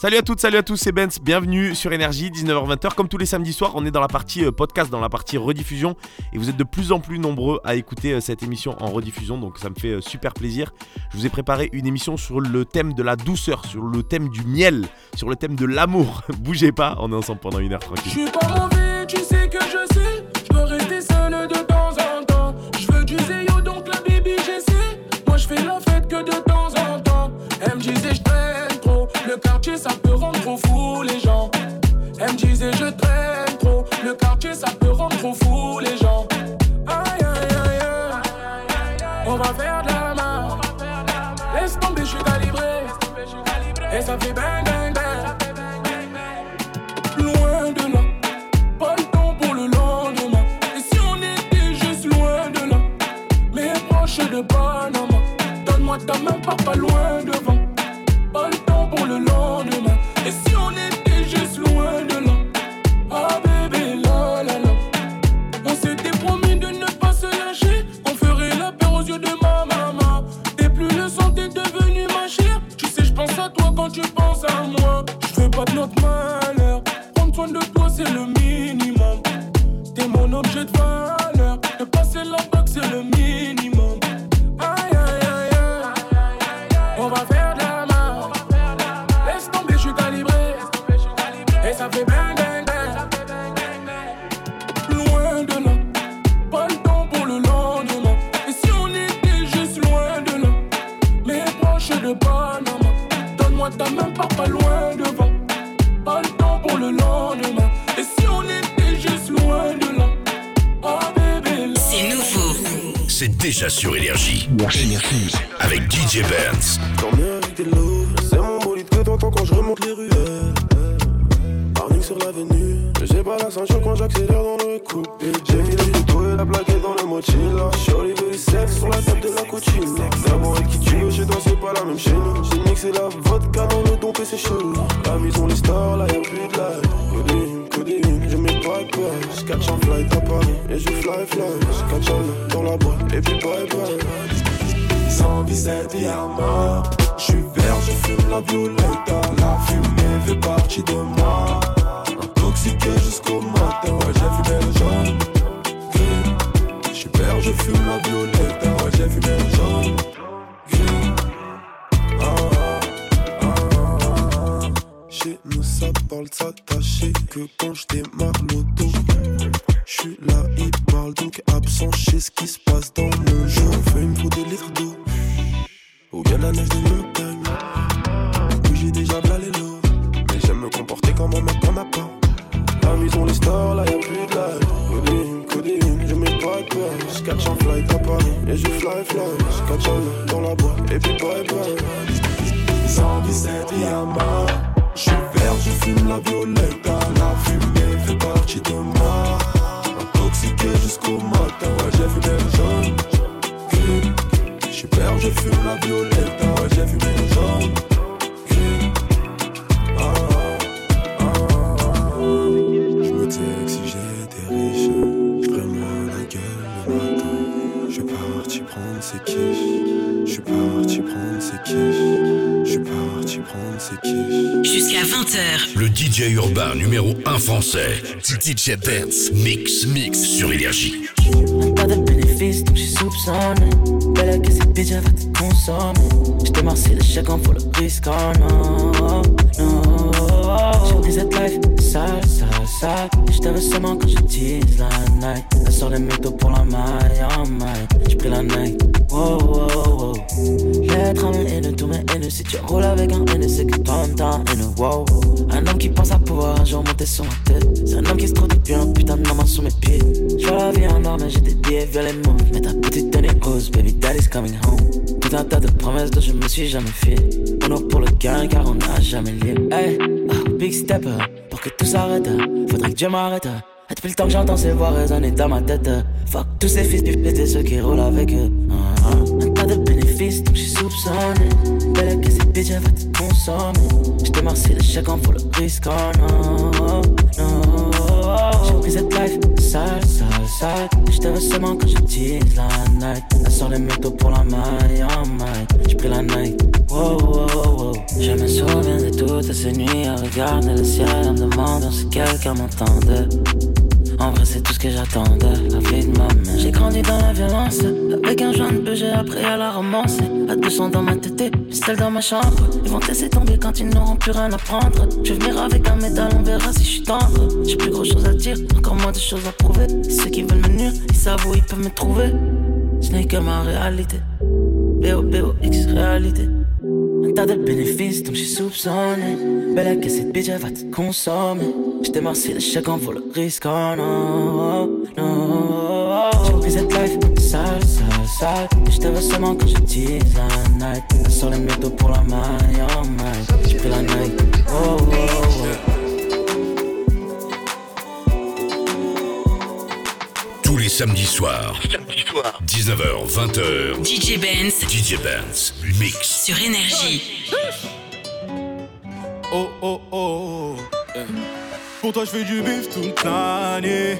Salut à toutes, salut à tous, c'est Benz, bienvenue sur Énergie, 19h-20h. Comme tous les samedis soirs, on est dans la partie euh, podcast, dans la partie rediffusion. Et vous êtes de plus en plus nombreux à écouter euh, cette émission en rediffusion, donc ça me fait euh, super plaisir. Je vous ai préparé une émission sur le thème de la douceur, sur le thème du miel, sur le thème de l'amour. Bougez pas, on est ensemble pendant une heure tranquille. Quartier, ça peut rendre trop fou les gens. Elle me disait, je traîne trop. Le quartier, ça peut rendre trop fou les gens. Aïe, aïe, aïe, aïe. On va faire de la main. Laisse tomber, je suis calibré. Et ça fait bang, bang, bang. Loin de là. Pas temps pour le lendemain. Et si on était juste loin de là, mais proche de Panama, donne-moi ta main, pas pas loin mais proche de Panama, donne-moi ta main, pas pas loin devant. Pas le temps pour le lendemain. Et si on était juste loin de là, ah bébé. C'est nouveau. C'est déjà sur Énergie. Avec DJ Burns. C'est mon bolide que t'entends quand je remonte les ruelles. Parking sur l'avenue, j'ai pas la ceinture quand j'accélère dans le coupe. J'ai mis le couteau et la plaquette dans le mochila. Shorty sexe sur la table de la coachine. D'abord avec qui tu veux, chez toi c'est pas la même nous. J'ai mixé la vodka dans le dompe et c'est chelou. La maison, les stars, là y'a plus de light. Codéine, codéine, je mets pas de peur. J'catch un flight à Paris et je fly fly. J'catch un dans la boîte et puis bye bye. 117 diamants. Je suis vert, je fume la violette. La fumée fait partie de moi. Intoxiqué jusqu'au matin. Ouais, j'ai fumé le jaune. Suis je fume la violette. Ouais, j'ai fumé le jaune. Chez nous, ça parle de s'attacher que quand je démarre l'auto. Je suis là, il parle donc absent, sais ce qui se passe dans mon jeu. On fait une pour des litres d'eau. Où y'a la neige des montagnes. Oui, j'ai déjà blalé l'eau. Mais j'aime me comporter comme un mec qu'on n'a. La maison, les stars, là y'a plus de light. Codéine, pas de peur. J'catch un flight à Paris et je fly fly. Un main dans la boîte et puis bye bye. 117 diamants. Je suis vert, je fume la violette. La fumée fait partie de moi. Intoxiqué jusqu'au matin. Ouais, j'ai le jaune. Gris. Je suis vert, je fume la violette. DJ urbain numéro 1 français. DJ Benz. Mix, mix sur Énergie. Pas de bénéfice, donc j'suis soupçonné. Belle que cette bitch, elle va te consommer. J'te marcie le chèque, en le risque, oh non, non. J'ai cette life, sale, sale, sale. J'te veux seulement quand je tease la night. Elle sort les métaux pour la maille, oh my. J'pris pris la night, wow, wow, wow. À mes haineux, tous mes haineux. Si tu roules avec un haineux, c'est que toi-même t'as un haineux, wow. Un homme qui pense à pouvoir un jour monter sur ma tête. C'est un homme qui se trouve depuis un putain de main sous mes pieds. J'vois la vie en or, mais j'ai des mauves. Mais ta petite tenue rose, baby daddy's coming home. Tout un tas de promesses dont je me suis jamais fié. On a pour le gain car on n'a jamais lié. Hey, ah, big stepper, pour que tout s'arrête. Faudrait que Dieu m'arrête. Depuis le temps que j'entends ces voix résonner dans ma tête. Fuck tous ces fils du pété, ceux qui roulent avec eux. Ah, ah. Un tas de bénéfices, donc j'suis soupçonné. Belle que cette bitch, elle va te consommer. J'te marcie le chèque, en faut le risque, oh non, non. J'ai pris cette life sale, sale, sale. Je veux seulement quand j'utilise la night. Elle sort les métaux pour la maille, oh my. J'ai pris la night. Wow, wow, wow. Je me souviens de toutes ces nuits à regarder le ciel en me demandant si quelqu'un m'entendait. En vrai, c'est tout ce que j'attendais, la vie de ma mère. J'ai grandi dans la violence, avec un jeune peu, j'ai appris à la romancer. À 200 dans ma tête, celle dans ma chambre. Ils vont te laisser tomber quand ils n'auront plus rien à prendre. Je vais venir avec un médaille, on verra si je suis tendre. J'ai plus grand chose à dire, encore moins de choses à prouver. Ceux qui veulent me nuire, ils savent où ils peuvent me trouver. Ce n'est que ma réalité. B-O-B-O-X, réalité. Un tas de bénéfices, donc j'ai soupçonné. Belle que cette bitch, va te consommer. J't'ai marcé le chèque en vaut le risque, oh non, non. J'ai pris cette life sale, sale, sale. J'te veux seulement quand j'utilise la night. Sort les métaux pour la maille, oh my. J'ai pris la night, oh, oh, oh. Tous les samedis soirs. 19h, 20h. DJ Benz DJ Benz. Mix. sur Énergie. Oh oh oh. eh. Pour toi, je fais du bif toute l'année.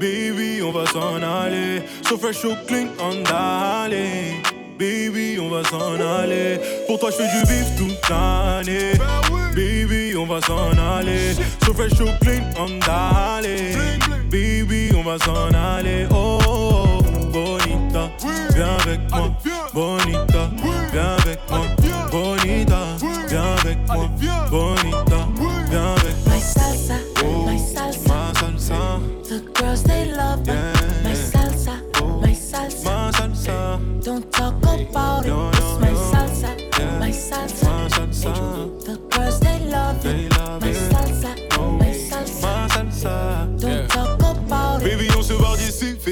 Baby, on va s'en aller. So fresh, so clean, on aller. Baby, on va s'en aller. Pour toi, je fais du bif toute l'année. Baby, on va s'en aller. So fresh, so clean, on aller. Baby, on va s'en aller. Oh, bonita, viens avec moi. Bonita, viens avec moi. Bonita, viens avec moi. Bonita, viens avec moi. The girls they love me. Yeah. My salsa, Oh. my salsa. ma salsa, Don't talk about it. No, no, It's my no. salsa, Yeah. my salsa. ma salsa,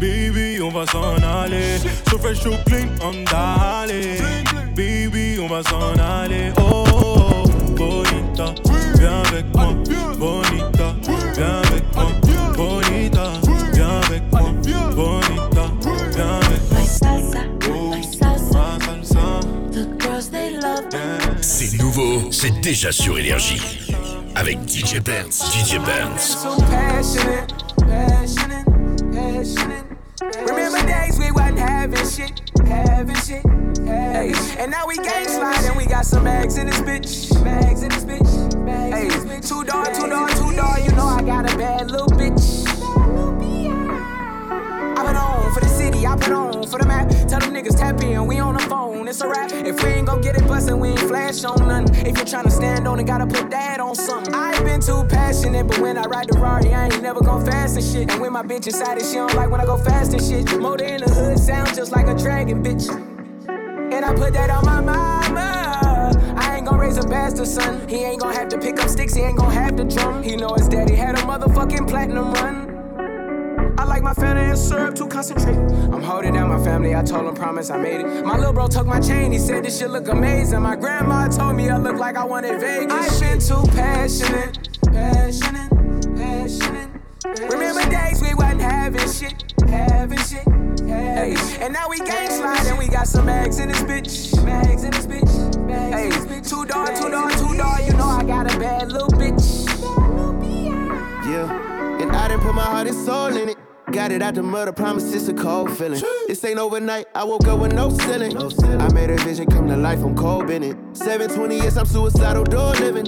Baby, on va s'en aller. So fresh, so clean, on d'aller. Baby, on va s'en aller. Oh, oh, oh, bonita, viens avec moi. Bonita, viens avec moi. Bonita, viens avec moi. Bonita, viens avec moi. C'est nouveau, c'est déjà sur Énergie. Avec DJ Benz. DJ Benz. Passionate. Remember days we wasn't having shit, having shit. Hey, and now we gang sliding, and we got some bags in this bitch, bags in this bitch. Hey, two door, two door, two door. You know I got a bad little bitch. Put on for the city, I put on for the map. Tell them niggas tap in, we on the phone, it's a rap. If we ain't gon' get it bustin', we ain't flash on nothing. If you're tryna stand on it, gotta put that on something. I ain't been too passionate, but when I ride the Rari, I ain't never gon' fast and shit. And when my bitch inside it, she don't like when I go fast and shit. Motor in the hood sound just like a dragon, bitch. And I put that on my mama. I ain't gon' raise a bastard son. He ain't gon' have to pick up sticks, he ain't gon' have to drum. He know his daddy had a motherfucking platinum run. I like my family and syrup to concentrate. I'm holding down my family, I told him promise I made it. My little bro took my chain, he said this shit look amazing. My grandma told me I look like I wanted Vegas. I've been too passionate, passionate, passionate. Remember days we wasn't having shit, having shit. Hey, and now we gang and we got some bags in this bitch, bags in this bitch. Hey, two door, two door, two door. You know I got a bad little bitch. Yeah, and I didn't put my heart and soul in it. Got it out the mud, I promise it's a cold feeling. This ain't overnight, I woke up with no ceiling. I made a vision come to life, I'm cold Bennett. 720 years, I'm suicidal, door living.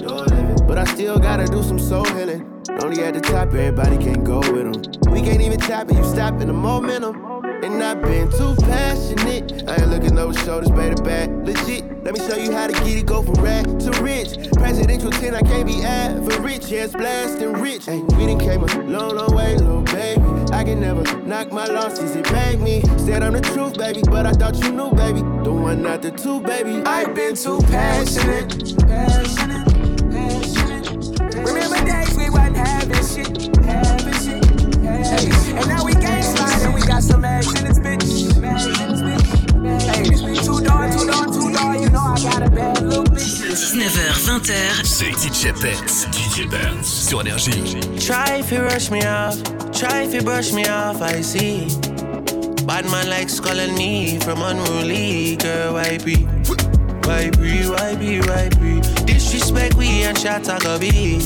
But I still gotta do some soul healing. Only at the top, everybody can't go with them. We can't even tap it, you stopping the momentum. And I've been too passionate. I ain't looking over shoulders, baby, back. Legit, let me show you how to get it, go from rat to rich. Presidential 10, I can't be average. Yes, blasting rich. Hey, we done came a long, long way, little baby. I can never knock my losses, it paid me. Said I'm the truth, baby, but I thought you knew, baby. The one, not the two, baby. I've been too passionate. passionate. passionate, passionate. Remember days we wasn't having shit, having shit, having shit. And now we gang and we got some ass in this bitch. 19h, 20h, c'est DJ Benz, DJ Benz sur Énergie. Try if you rush me off, try if you brush me off, I see. Bad man likes calling me from unruly, girl, why be? Why be, why be, why be? Disrespect we and shot I go be.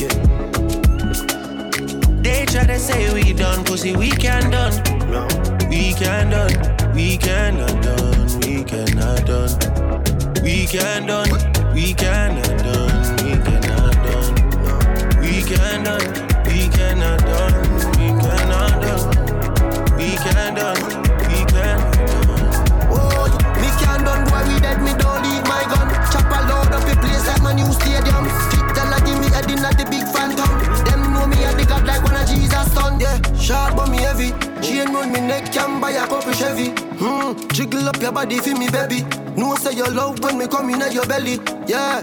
They try to say we done, pussy, we can done. No. We can done, we cannot done, we cannot done. We can done, we cannot done, we cannot done. We can done, we cannot done, we cannot done. We can done, we cannot done. Oh, me can done boy, we dead, me don't leave my gun. Chop a load up a place like my new stadium. Fit tell I give me head in at the big phantom. Them know me at the god like one of Jesus son. Yeah, sharp but me heavy. Chain round me neck, can buy a couple Chevy. Hmm, jiggle up your body for me, baby. No say your love when me come in at your belly. Yeah,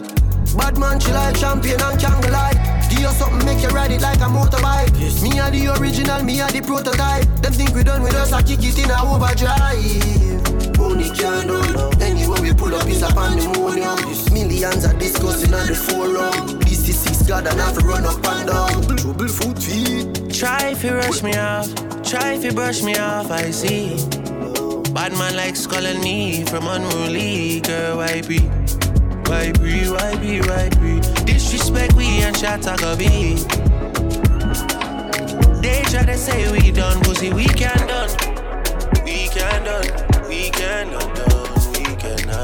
bad man, she like champion and can't lie. Give you something, make you ride it like a motorbike. Me are the original, me are the prototype. Them think we done with us, I kick it in a overdrive. Only can done. Anywhere we pull up is a pandemonium. Millions are discussing on the forum. This is six God and have to run up and down. Trouble foot feet. Try if you rush me off, try if you brush me off, I see. Bad man likes calling me from unruly, girl, why be? Why be, why be, why be? Disrespect we and go be. They try to say we done, pussy, we can done. We can done, we cannot done.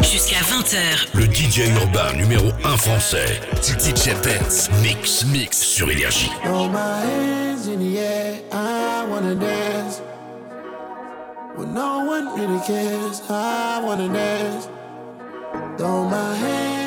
Jusqu'à 20h. Le DJ urbain numéro 1 français. DJ Benz. Mix, mix sur Énergie. My hands in the air, I wanna dance. When no one really cares, I wanna dance. Throw my hands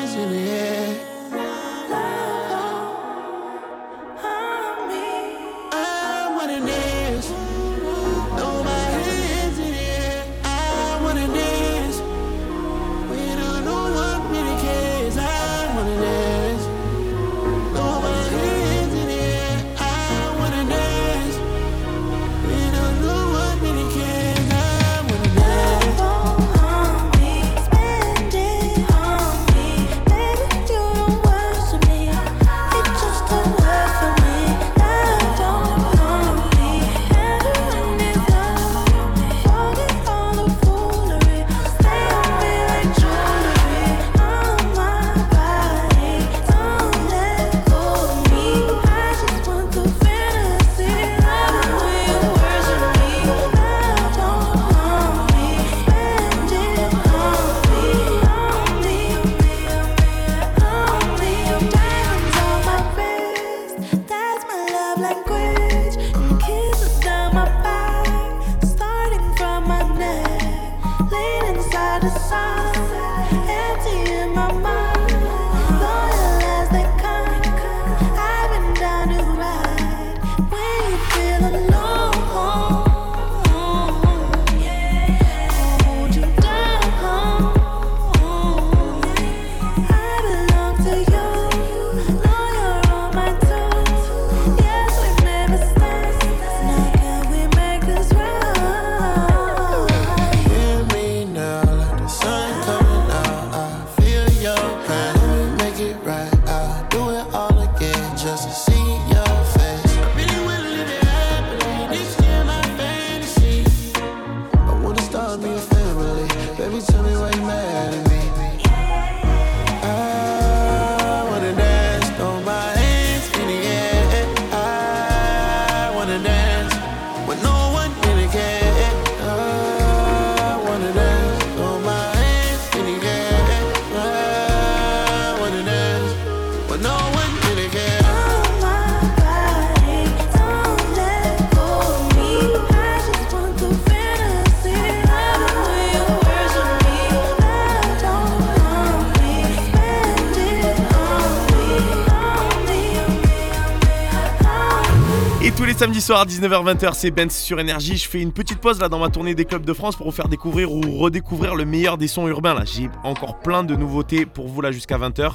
à 19h-20h, c'est Benz sur Énergie. Je fais une petite pause là dans ma tournée des clubs de France pour vous faire découvrir ou redécouvrir le meilleur des sons urbains. Là, j'ai encore plein de nouveautés pour vous là jusqu'à 20h.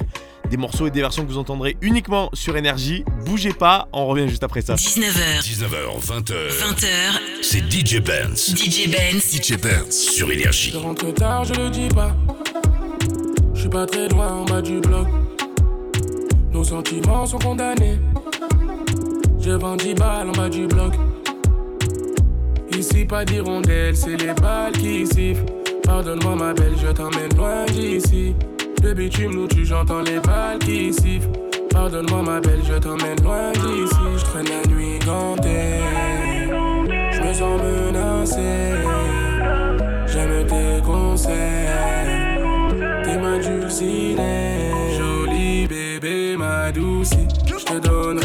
Des morceaux et des versions que vous entendrez uniquement sur Énergie. Bougez pas, on revient juste après ça. 19h, 19h, 20h. 20h, C'est DJ Benz. DJ Benz. DJ Benz sur Énergie. Je rentre tard, je le dis pas. Je suis pas très loin en bas du bloc. Nos sentiments sont condamnés. Je vends 10 balles en bas du bloc. Ici, pas d'hirondelle, c'est les balles qui sifflent. Pardonne-moi, ma belle, je t'emmène loin d'ici. Le bitume nous tue, j'entends les balles qui sifflent. Pardonne-moi, ma belle, je t'emmène loin d'ici. Je traîne la nuit gantée. Je me sens menacé. J'aime tes conseils. T'es ma dulcinée. Jolie bébé, ma douce. Je te donnerai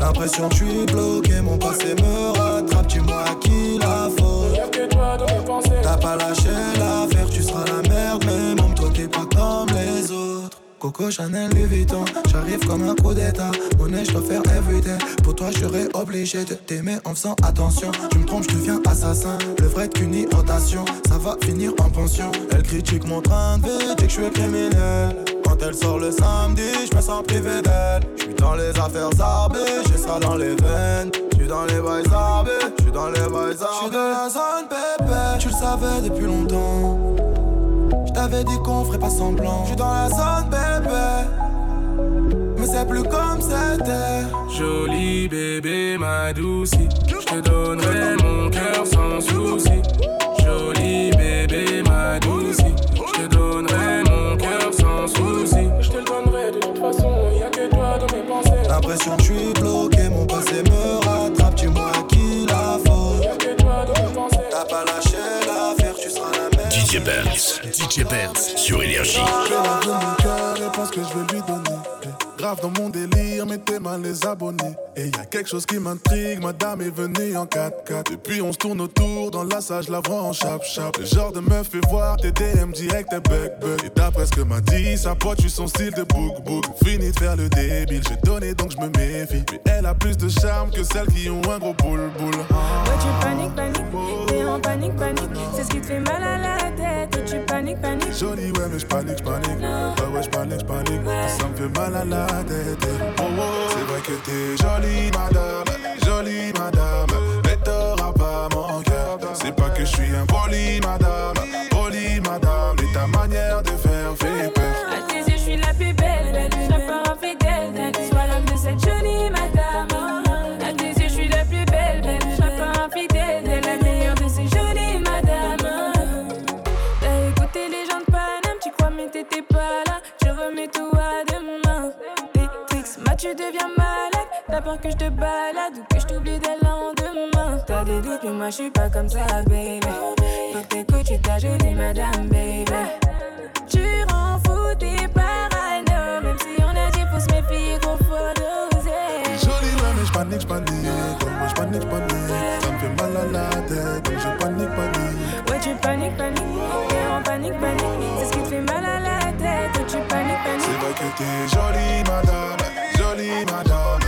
L'impression que je suis bloqué, mon passé me rattrape, dis-moi à qui la faute. Y'a que toi dans mes pensées. T'as pas lâché l'affaire, tu seras la merde, mais même toi t'es pas comme les autres. Coco Chanel Louis Vuitton, j'arrive comme un coup d'état. Monnaie, je dois faire everyday. Pour toi, je serais obligé de t'aimer en faisant attention. Tu me trompes, je deviens assassin. Le vrai qu'une rotation, ça va finir en pension. Elle critique mon train de vie, que je suis criminel. Quand elle sort le samedi, je me sens privé d'elle. Je suis dans les affaires arbées, j'ai ça dans les veines. Je suis dans les bails arbés, je suis dans les bails arbés. Je suis dans la zone pépé, tu le savais depuis longtemps. Je t'avais dit qu'on ferait pas semblant. Je suis dans la zone bébé. Mais c'est plus comme c'était. Jolie bébé, ma douce. Je te donnerai mon cœur sans souci. Jolie bébé, ma douce. DJ Benz. Sur Énergie. Grave dans mon délire, mettez mal les abonnés. Et y a quelque chose qui m'intrigue, madame est venue en 4x4. Et puis on se tourne autour, dans la salle, je la vois en chap-chap. Le genre de meuf fait voir tes DM direct, tes bug bug. Et d'après ce que m'a dit, sa pote, tu son style de book book. Fini de faire le débile, j'ai donné donc je me méfie. Mais elle a plus de charme que celles qui ont un gros boule boule. Ouais, tu paniques, paniques, t'es en panique, panique. C'est ce qui te fait mal à la tête. Tu paniques, paniques. Jolie, ouais, mais j'panique, j'panique. Ouais, ouais, j'panique, j'panique. Ça me fait mal à la C'est vrai que t'es jolie, madame. Jolie, madame. Mais t'auras pas mon cœur. C'est pas que je suis un poli, madame. Poli, madame. Et ta manière de faire fait peur. Tu deviens malade. T'as peur que je te balade ou que je t'oublie dès le lendemain. T'as des doutes, mais moi je suis pas comme ça, baby. Faut que t'écoutes, tu ta jolie madame, baby. Tu rends fou tes parano Même si on a dit faut se méfier qu'on faut doser Jolie, ouais, mais j'panique, j'panique. Ouais, ouais, j'panique, j'panique. Ça me fait mal à la tête. Donc je panique, panique. Ouais tu paniques, paniques T'es en panique, panique C'est ce qui te fait mal à la tête Ouais tu paniques, C'est paniques vrai que t'es jolie, madame. Jolie, madame. Mais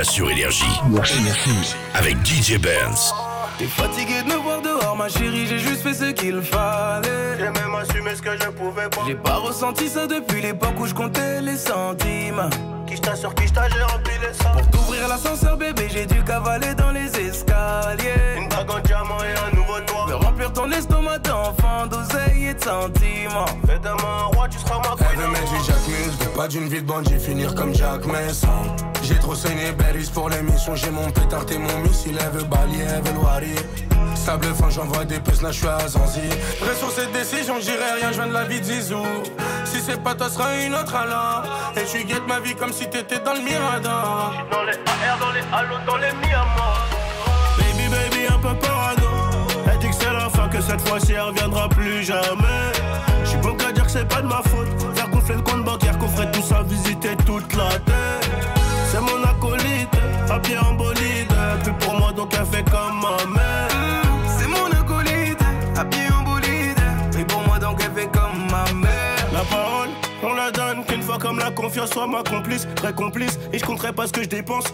déjà sur Énergie. Avec DJ Benz. T'es fatigué de me voir dehors, ma chérie, j'ai juste fait ce qu'il fallait. J'ai même assumé ce que je pouvais pas. J'ai pas ressenti ça depuis l'époque où je comptais les centimes. J'ai rempli les sacs. Pour t'ouvrir l'ascenseur, bébé, j'ai dû cavaler dans les escaliers. Une bague en diamant et un nouveau toit. Me remplir ton estomac mode enfant, d'oseille et de sentiments. Fais de moi un roi, tu seras ma Elle veut mettre du Jack Mills, mais pas d'une vie de bandit, finir comme Jack Messon. J'ai trop saigné Berries pour l'émission, j'ai mon pétard et mon missile, elle veut balayer, elle veut loirer. Sable fin, j'envoie des puces, là je suis à Zanzi. Reste sur cette décision, je dirais rien, je viens de la vie de Pas toi, sera une autre alors. Et tu guettes ma vie comme si t'étais dans le Mirador. Dans les AR, dans les halos, dans les Miamas. Baby, baby, un peu parano. Elle dit que c'est la fin, que cette fois-ci elle reviendra plus jamais. J'suis bon qu'à dire que c'est pas de ma faute. Faire gonfler le compte bancaire, qu'on ferait tout ça, visiter toute la terre. C'est mon acolyte, à pied en bolide. Comme la confiance soit ma complice, très complice, et je compterai pas ce que je dépense.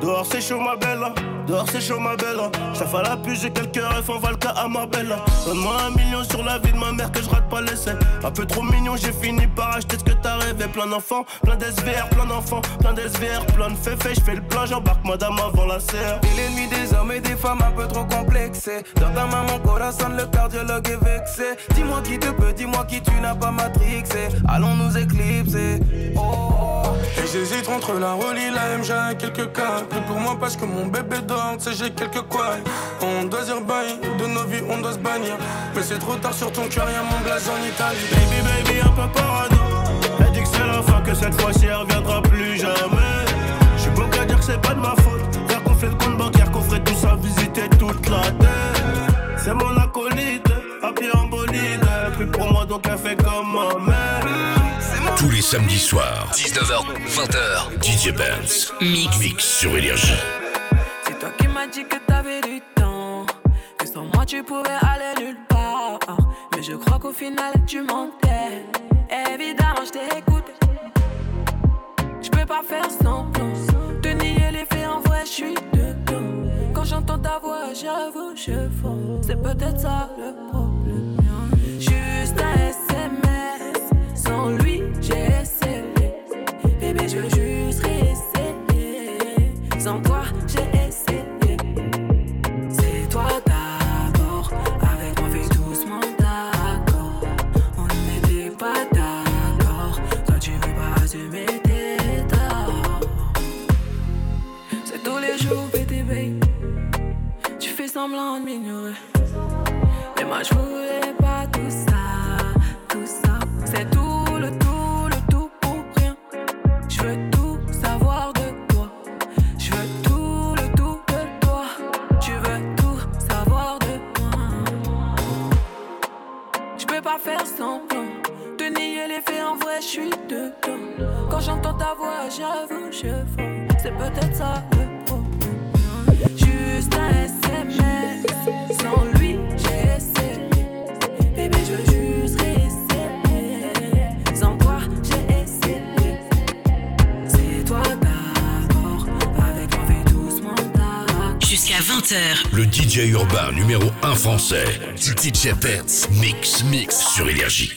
Dehors c'est chaud ma belle, dehors c'est chaud ma belle. Ça fait la puce, j'ai quelques rêves, on va le cas à ma belle. Donne-moi un million sur la vie de ma mère que je rate pas l'essai. Un peu trop mignon, j'ai fini par acheter ce que t'as rêvé. Plein d'enfants, plein d'SVR, plein d'enfants, plein d'SVR, plein de féfés. Je fais le plein, j'embarque madame avant la serre. Et l'ennemi des hommes et des femmes un peu trop complexés. Dans ta main, mon corazon, le cardiologue est vexé. Dis-moi qui te peut, dis-moi qui tu n'as pas matrixé. Allons nous éclipser. Oh. Et j'hésite entre la Rolly, la MJ quelques cas. Plus pour moi parce que mon bébé dort, sais, j'ai quelques quoi. On doit dire bye, de nos vies on doit se bannir. Mais c'est trop tard sur ton cœur, y'a mon blaze en Italie. Baby, baby, un peu parano. Elle dit que c'est la fin, que cette fois-ci elle reviendra plus jamais. J'suis bon qu'à dire que c'est pas de ma faute. Faire qu'on le compte bancaire, qu'on ferait tout ça, visiter toute la terre. C'est mon acolyte, à pied en bolide. Plus pour moi, donc elle fait comme ma mère. Tous les samedis soirs, 19h, 20h, DJ Benz. Mix, mix sur Énergie. C'est toi qui m'as dit que t'avais du temps, que sans moi tu pouvais aller nulle part. Mais je crois qu'au final tu mentais. Évidemment, je t'ai écouté. Je peux pas faire semblant. Te nier les faits en vrai, je suis dedans. Quand j'entends ta voix, j'avoue, je fonds. C'est peut-être ça le problème. Fais semblant de m'ignorer. Mais moi, je DJ urbain numéro 1 français, DJ Benz. Mix, mix sur Énergie.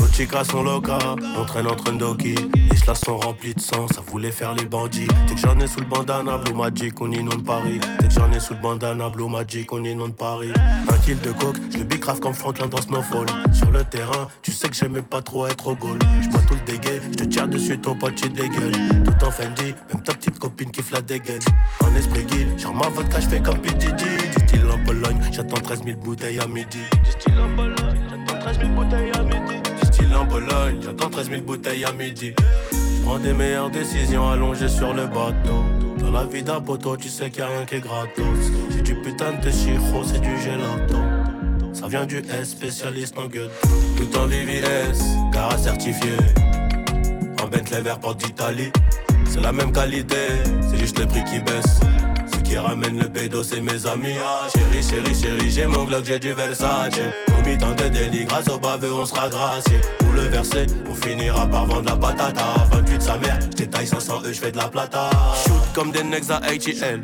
Nos chicas sont locas, on traîne entre Ndoki. Les chlas sont remplis de sang, ça voulait faire les bandits. Dès que j'en ai sous le bandana, Blue Magic, on inonde Paris. Dès que j'en ai sous le bandana, Blue Magic, on inonde Paris. Un kill de coke, je le bicrave comme Franklin dans Snowfall. Sur le terrain, tu sais que j'aimais pas trop être au goal. J'bois tout le dégueu, je te tire dessus, ton pote, tu dégueules. Tout en Fendi, même ta petite copine qui la dégaine. En esprit guide, genre ma vodka, j'fais comme PDD. En j'attends 13 000 bouteilles à midi. Du style en Pologne, j'attends 13 000 bouteilles à midi. Du style en Pologne, j'attends 13 000 bouteilles à midi. Prends des meilleures décisions allongées sur le bateau. Dans la vie d'un poteau, tu sais qu'il y a rien qui est gratos. C'est du putain de chiro, c'est du gelato. Ça vient du S, spécialiste en gueule. Tout en VVS, car certifié. En Bentley vert porte d'Italie. C'est la même qualité, c'est juste le prix qui baisse. Ramène le pédo, c'est mes amis. Ah, chérie, chérie, chérie, j'ai mon Glock, j'ai du Versace. Commis tant de délits, grâce au baveux, on sera gracié. Pour le verser, on finira par vendre la patata. 28 sa mère, j'étaille 500 E, j'fais de la plata. Shoot comme des necks à ATL.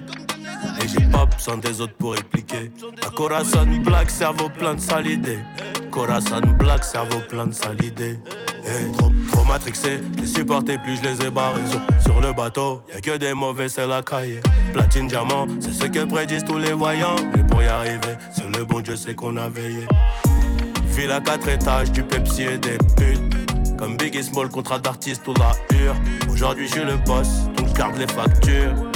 Et j'ai pas besoin des autres pour expliquer. Un corazon black, cerveau plein de sales idées. Corazon black, cerveau plein de sales idées. Eh, trop, trop matrixé, les supportais plus, je les ai barrés. Sur, le bateau, y a que des mauvais, c'est la cahier. Platine, diamant, c'est ce que prédisent tous les voyants. Mais pour y arriver, c'est le bon Dieu, c'est qu'on a veillé. ville à quatre étages, du Pepsi et des putes. Comme Biggie Small, contrat d'artiste ou la hure. Aujourd'hui, je suis le boss, donc je garde les factures.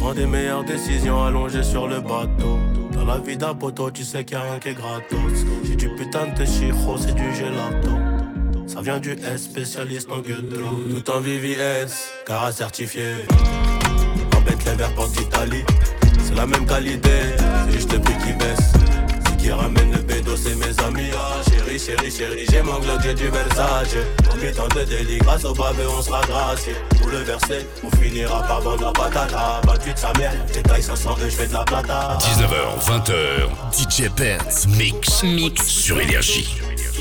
Prends des meilleures décisions allongées sur le bateau. Dans la vie d'un poteau, tu sais qu'il n'y a rien qui est gratos. J'ai du putain de chiro, c'est du gelato. Ça vient du S, spécialiste en ghetto. Tout en VVS, car certifié. Embête les verres d'Italie. C'est la même qualité, c'est juste le prix qui baisse. Qui ramène le bédo, c'est mes amis. Ah, chérie, chérie, chérie, j'ai mon Glock, j'ai du Versace. En mi-temps de délit, grâce au pavé, on sera gracié. Pour le verser, on finira par vendre la patata. Battu de sa mère, taille 500 et je fais de la plata. 19h, 20h, DJ Benz Mix. Mix sur Énergie.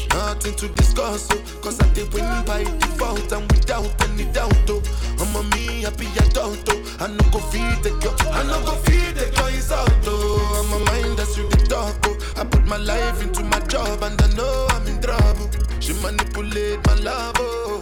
Nothing to discuss, oh, cause I did win by default and without any doubt. Oh, I'm a me happy adult. Oh, I no go feed the girl, I no go feed the girl is out. Oh, I'm a mind that's you the talk. Oh, I put my life into my job and I know I'm in trouble. She manipulate my love. Oh,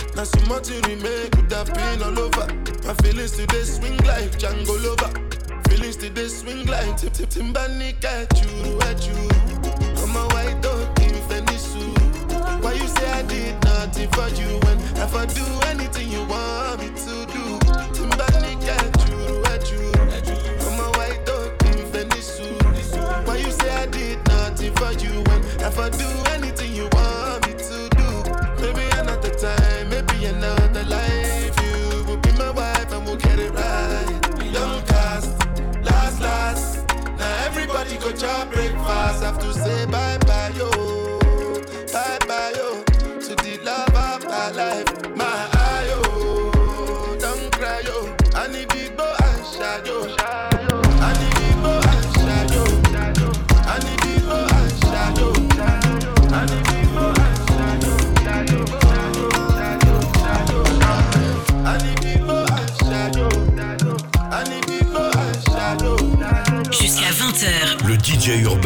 Now some more to remake could have been all over. My feelings today swing like Django Lover. Feelings today swing like Tip Tip Timbani at you, at you. I'm a white dog in Fenisu. Why you say I did nothing for you when if I do anything you want me to do? Timbani at you, at you. I'm a white dog in Fenisu. Why you say I did nothing for you when if I do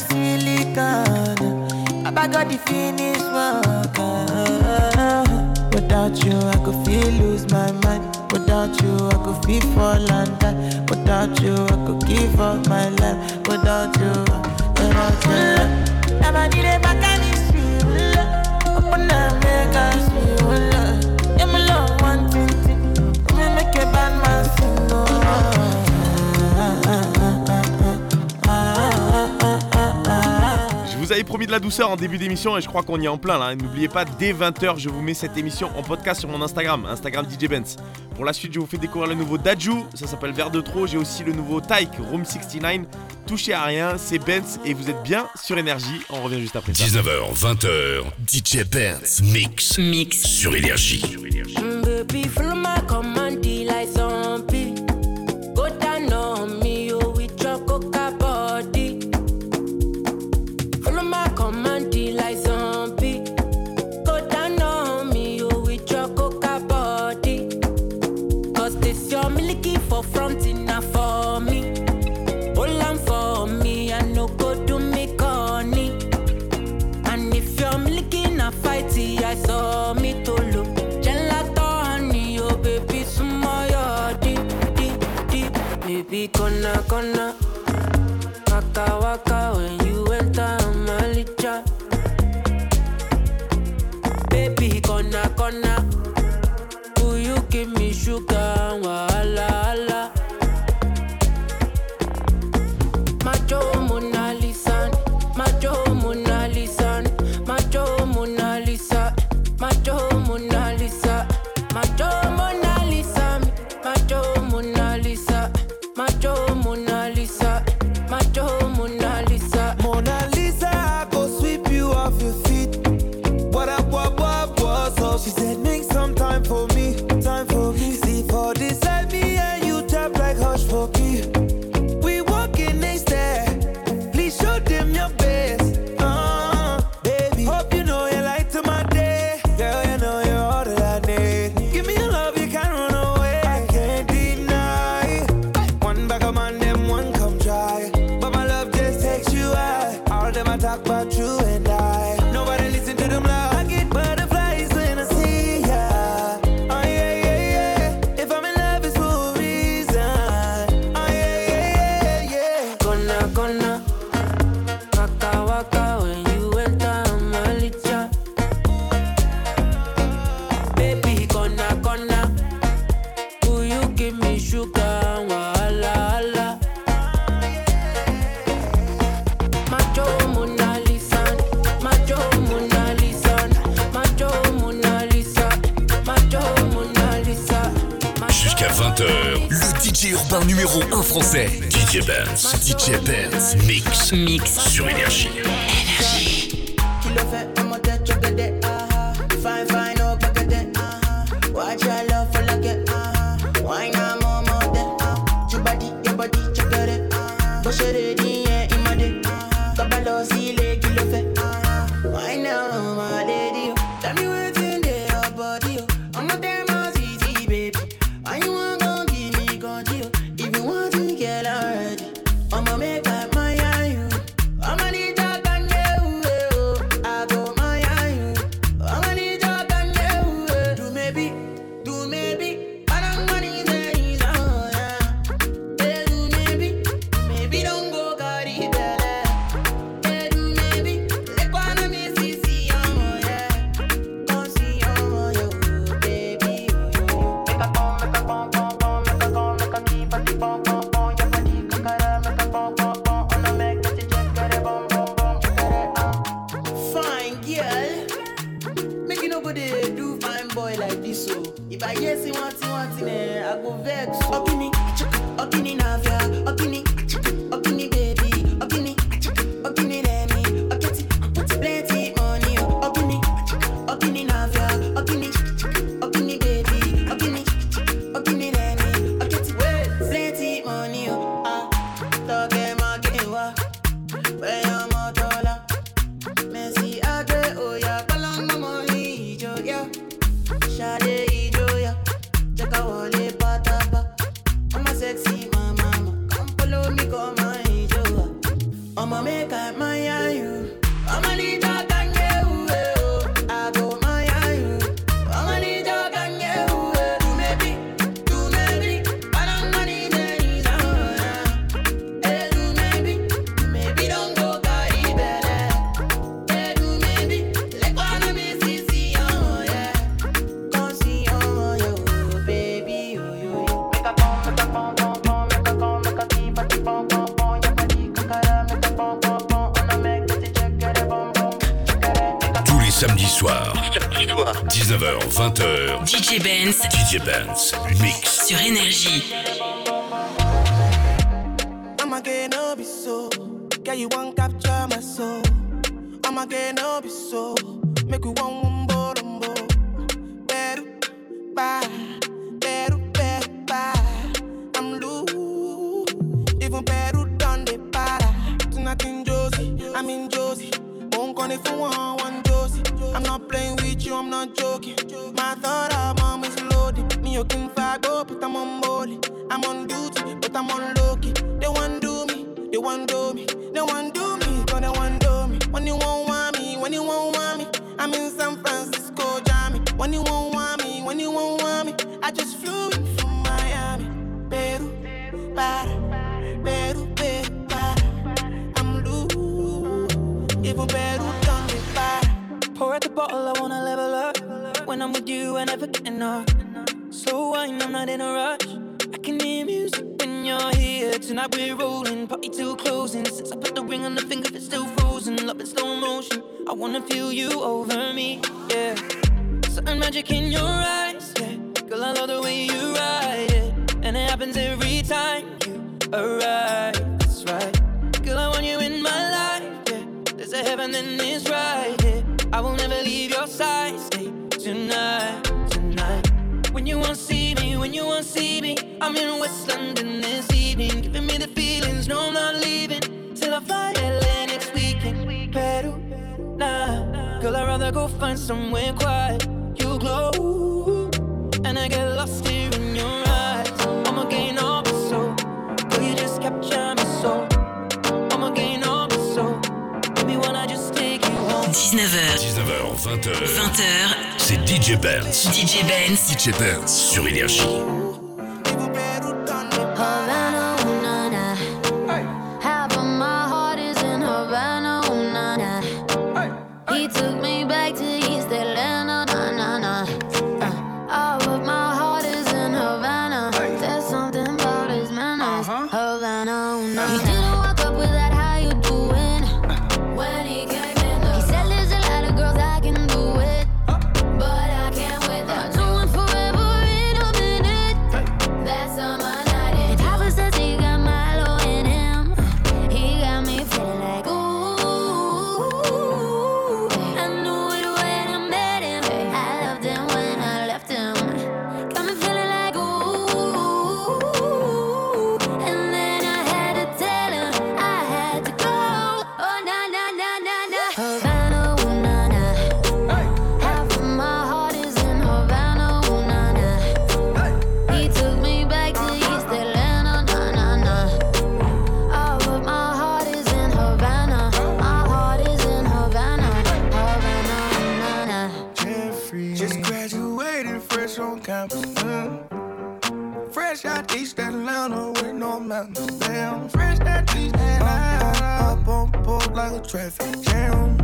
is silicon. I got the finish work. Uh, without you, I could feel lose my mind. Without you, I could feel fall and die. Without you, I could give up my life. Without you, without you. Never did it back and it's. Open up, make. Promis de la douceur en début d'émission et je crois qu'on y est en plein là. N'oubliez pas, dès 20h, je vous mets cette émission en podcast sur mon Instagram, Instagram DJ Benz. Pour la suite, je vous fais découvrir le nouveau Daju, ça s'appelle Vert de trop. J'ai aussi le nouveau Tyke, Room 69. Touchez à rien, c'est Benz et vous êtes bien sur énergie. On revient juste après ça. 19h, 20h, DJ Benz Mix Mix sur Énergie. Mm, Baby, baby, cona, cona. Waka, waka, wey. DJ Benz. DJ Benz. Mix. Sur Énergie. I'm be so. Girl, you won't capture my soul. I'm be so. Wanna feel you over me, yeah. Certain magic in your eyes, yeah. Girl, I love the way you ride it, and it happens every time you arrive. That's right. Girl, I want you in my life, yeah. There's a heaven and it's right here. I will never leave your side. Stay tonight, tonight. When you won't see me, when you won't see me, I'm in West London this evening, giving me the feelings. No, I'm not leaving till I fly LA nah, girl, I'd rather go find somewhere quiet. You glow, and I get lost here in your eyes. I'ma gain all my soul, girl, you just capture my soul. I'ma gain all my soul, baby, wanna just take you home? 19h, 19h, 20h. 20h, C'est DJ Benz. DJ Benz. DJ Benz sur Énergie. Damn, fresh out East Atlanta. Up on board like a traffic jam.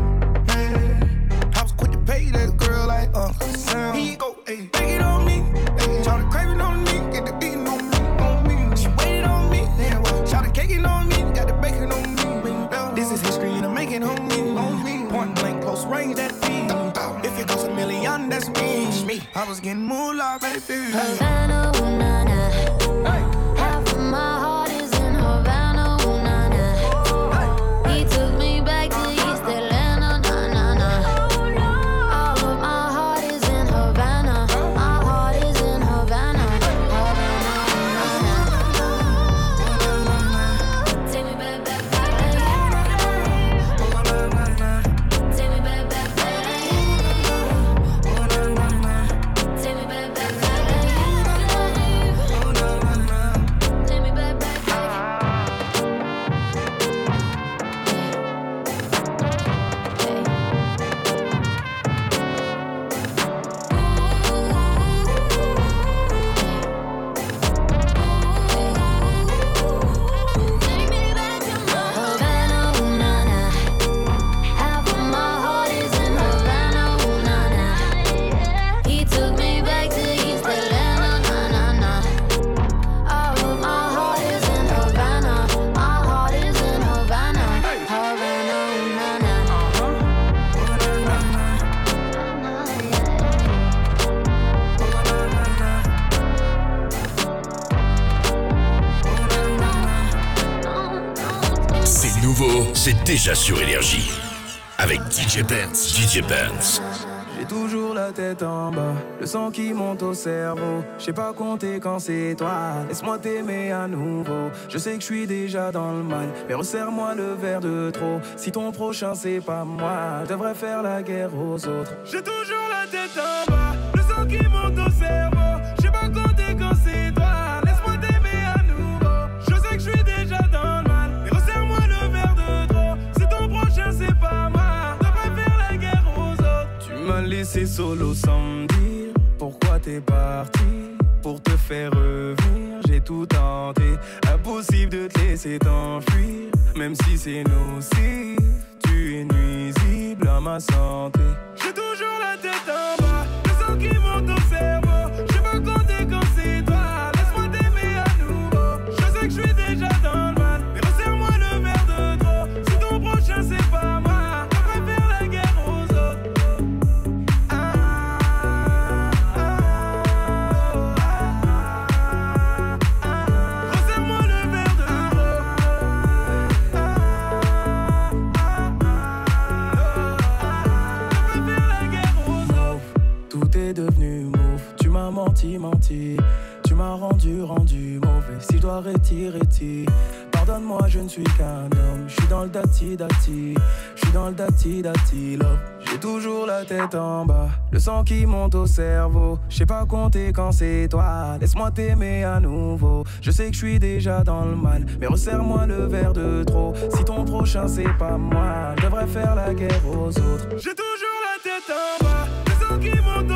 Man, I was quick to pay that girl like Uncle Sam. He go, hey, take it on me. Hey, try to crave it on me. Get the beating on me, on me. She waited on me. Yeah, well, try to cake on me. Got the bacon on me. This is history and I'm making on me, on me. Point blank, close range, that feed. If it goes a million, that's me. me. I was getting moolah, baby. Déjà sur Énergie. Avec DJ Benz. DJ Benz. J'ai toujours la tête en bas, le sang qui monte au cerveau. Je sais pas compter quand c'est toi. Laisse-moi t'aimer à nouveau. Je sais que je suis déjà dans le mal, mais resserre-moi le verre de trop. Si ton prochain c'est pas moi, je devrais faire la guerre aux autres. J'ai toujours la tête en bas, le sang qui monte au laissé solo sans dire pourquoi t'es parti. Pour te faire revenir, j'ai tout tenté. Impossible de te laisser t'enfuir, même si c'est nocif. Tu es nuisible à ma santé. Suis qu'un homme. Je suis dans le dati, dati. Je suis dans le dati, dati, love. J'ai toujours la tête en bas, le sang qui monte au cerveau. Je sais pas compter quand c'est toi. Laisse-moi t'aimer à nouveau. Je sais que je suis déjà dans le mal, mais resserre-moi le verre de trop. Si ton prochain c'est pas moi, je devrais faire la guerre aux autres. J'ai toujours la tête en bas, le sang qui monte au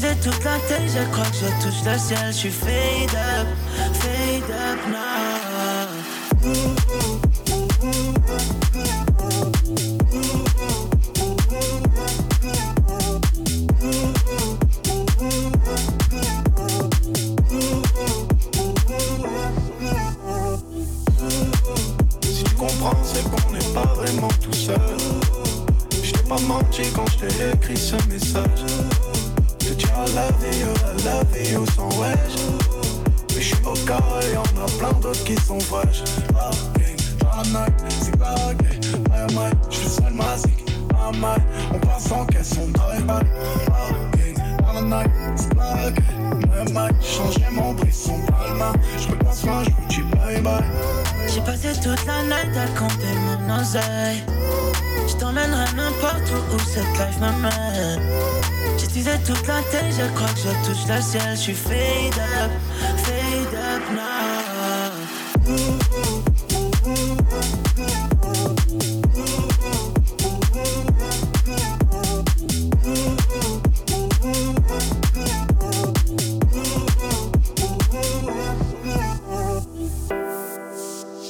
J'ai toute la tête, je crois que je touche le ciel. Je suis fade up, fade up now. Je crois que je touche le ciel. Je suis fade up, fade up now.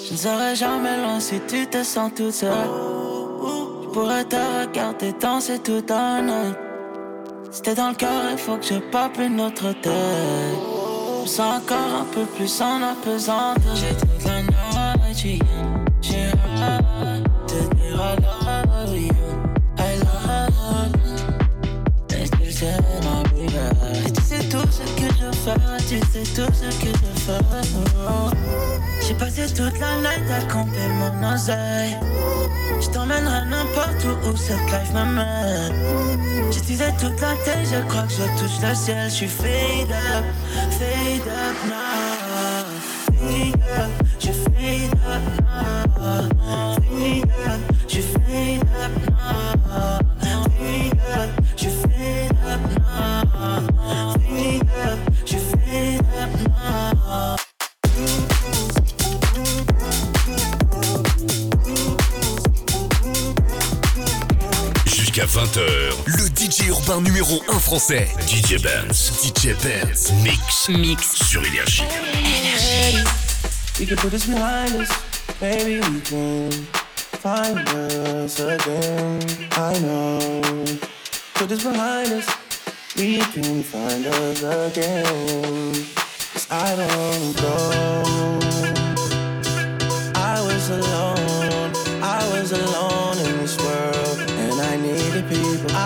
Je ne serai jamais loin si tu te sens toute seule. Je pourrais te regarder danser toute la night. T'es dans le cœur, il faut que je pape une autre tête. Je me sens encore un peu plus en apesanteur. J'ai toute la night, J'ai toute la night à compter mon oseille. Je t'emmènerai n'importe où où cette life m'amène. Teasé toute la tête, je crois que je touche le ciel. Je fade up, fade up now. Fade up, je fade up now. Fade up, je fade up 20h, le DJ urbain numéro 1 français, DJ Benz. DJ Benz. Mix. Mix. Sur Énergie. We can put this behind us. Maybe we can find us again. I know. Put this behind us. We can find us again. 'Cause I don't go. I was alone.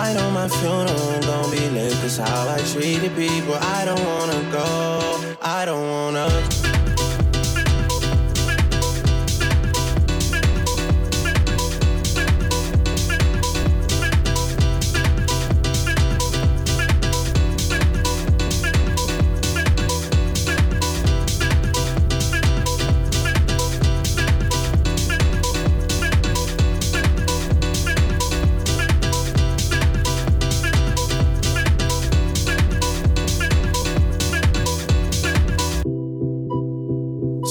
I know my funeral gon' be lit. Cause how I treated people. I don't wanna go. I don't wanna.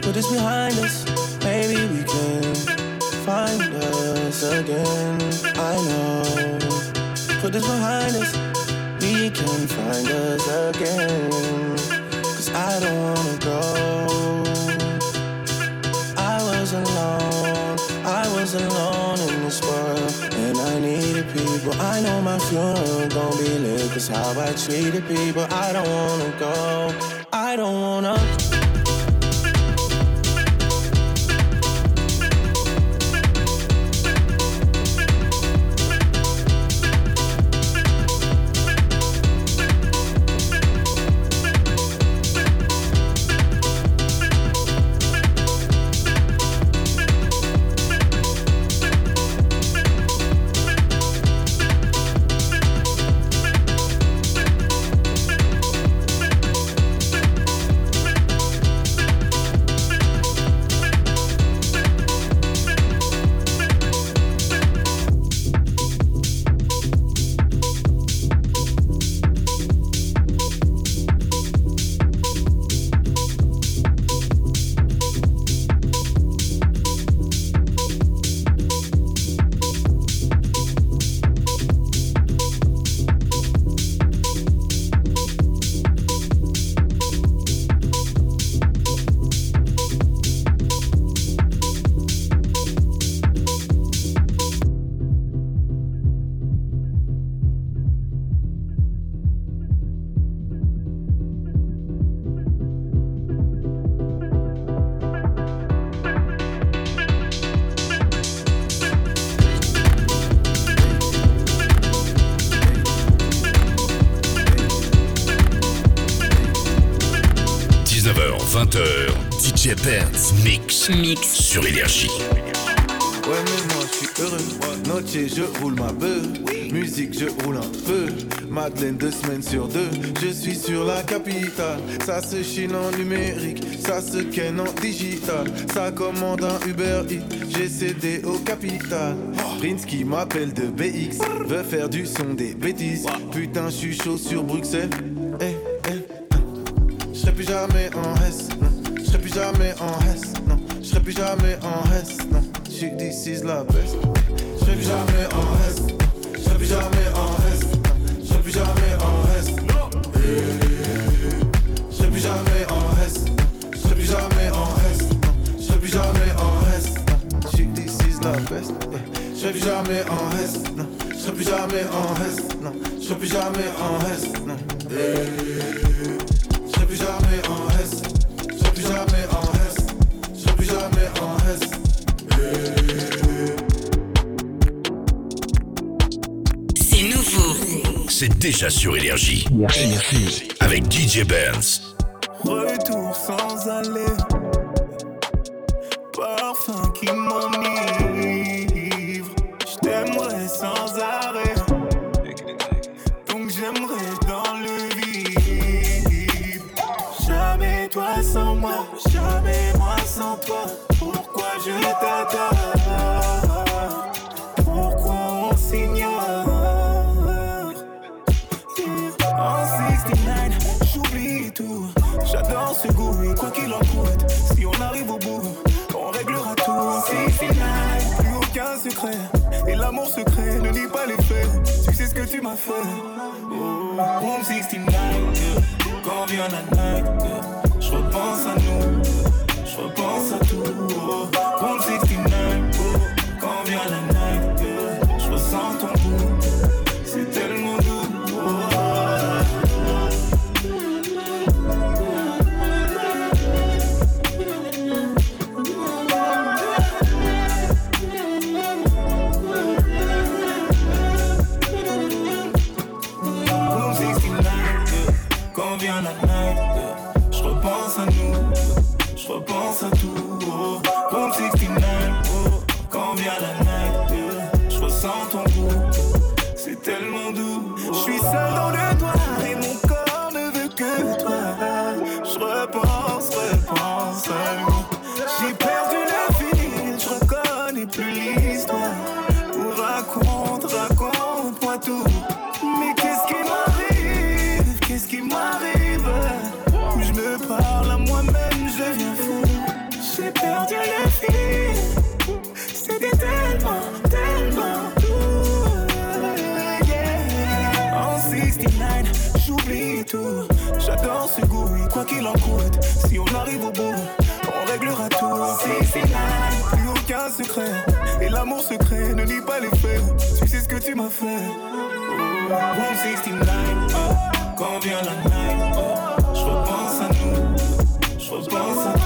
put this behind us. Maybe we can find us again. I know. Put this behind us, we can find us again. Cause I don't wanna go. I was alone, I was alone in this world. And I needed people. I know my funeral gon' be lit. Cause how I treated people, I don't wanna go. I don't wanna. DJ Benz Mix. Mix. Sur Énergie. Ouais mais moi je suis heureux. Noche je roule ma beuh Musique je roule un peu Madeleine deux semaines sur deux. Je suis sur la capitale. Ça se chine en numérique. Ça se ken en digital. Ça commande un Uber Eats. J'ai cédé au capital. Prince qui m'appelle de BX Veut faire du son des bêtises. Putain je suis chaud sur Bruxelles. Eh eh Je serai plus jamais en S jamais en S Non Je serai plus jamais en S Non She this is la best Je serai plus jamais en S Je serai plus jamais en S Je serai plus jamais en S Je serai plus jamais en S Je serai plus jamais en S Je serai plus jamais en S She this is la best Je serai plus jamais en S Non Je serai plus jamais en S Non Je serai plus jamais en S Non Je serai plus jamais en plus jamais en S Je serai plus jamais en S C'est nouveau. C'est déjà sur Énergie. Avec DJ Benz. Retour sans aller. Parfum qui. Sais ce que tu m'as fait. Room 69, yeah. quand vient la night, je repense à nous, je repense à tout. Oh, Room 69, je ressens ton goût, c'est tellement doux. Je suis seul dans le noir et mon corps ne veut que toi. Je repense, repense Si on arrive au bout, on réglera tout. 69, plus aucun secret. Et l'amour secret ne nie pas les faits. Tu sais ce que tu m'as fait. Room 69, oh, quand vient la night, oh, je repense à nous. Je repense à tout.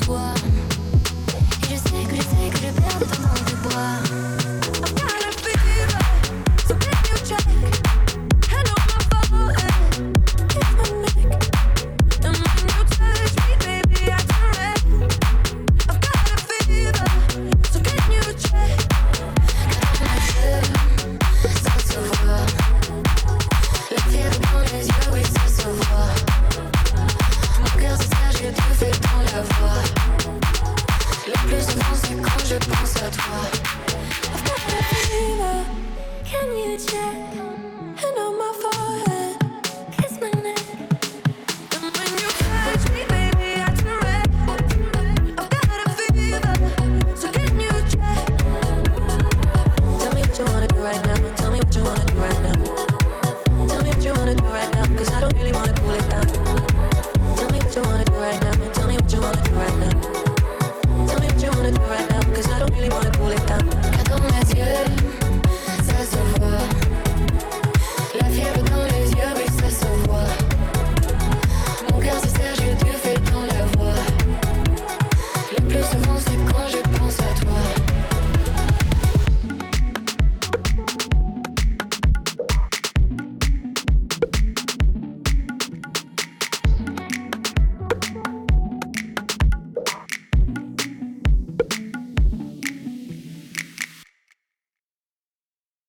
Et je sais que je sais que je perds de temps.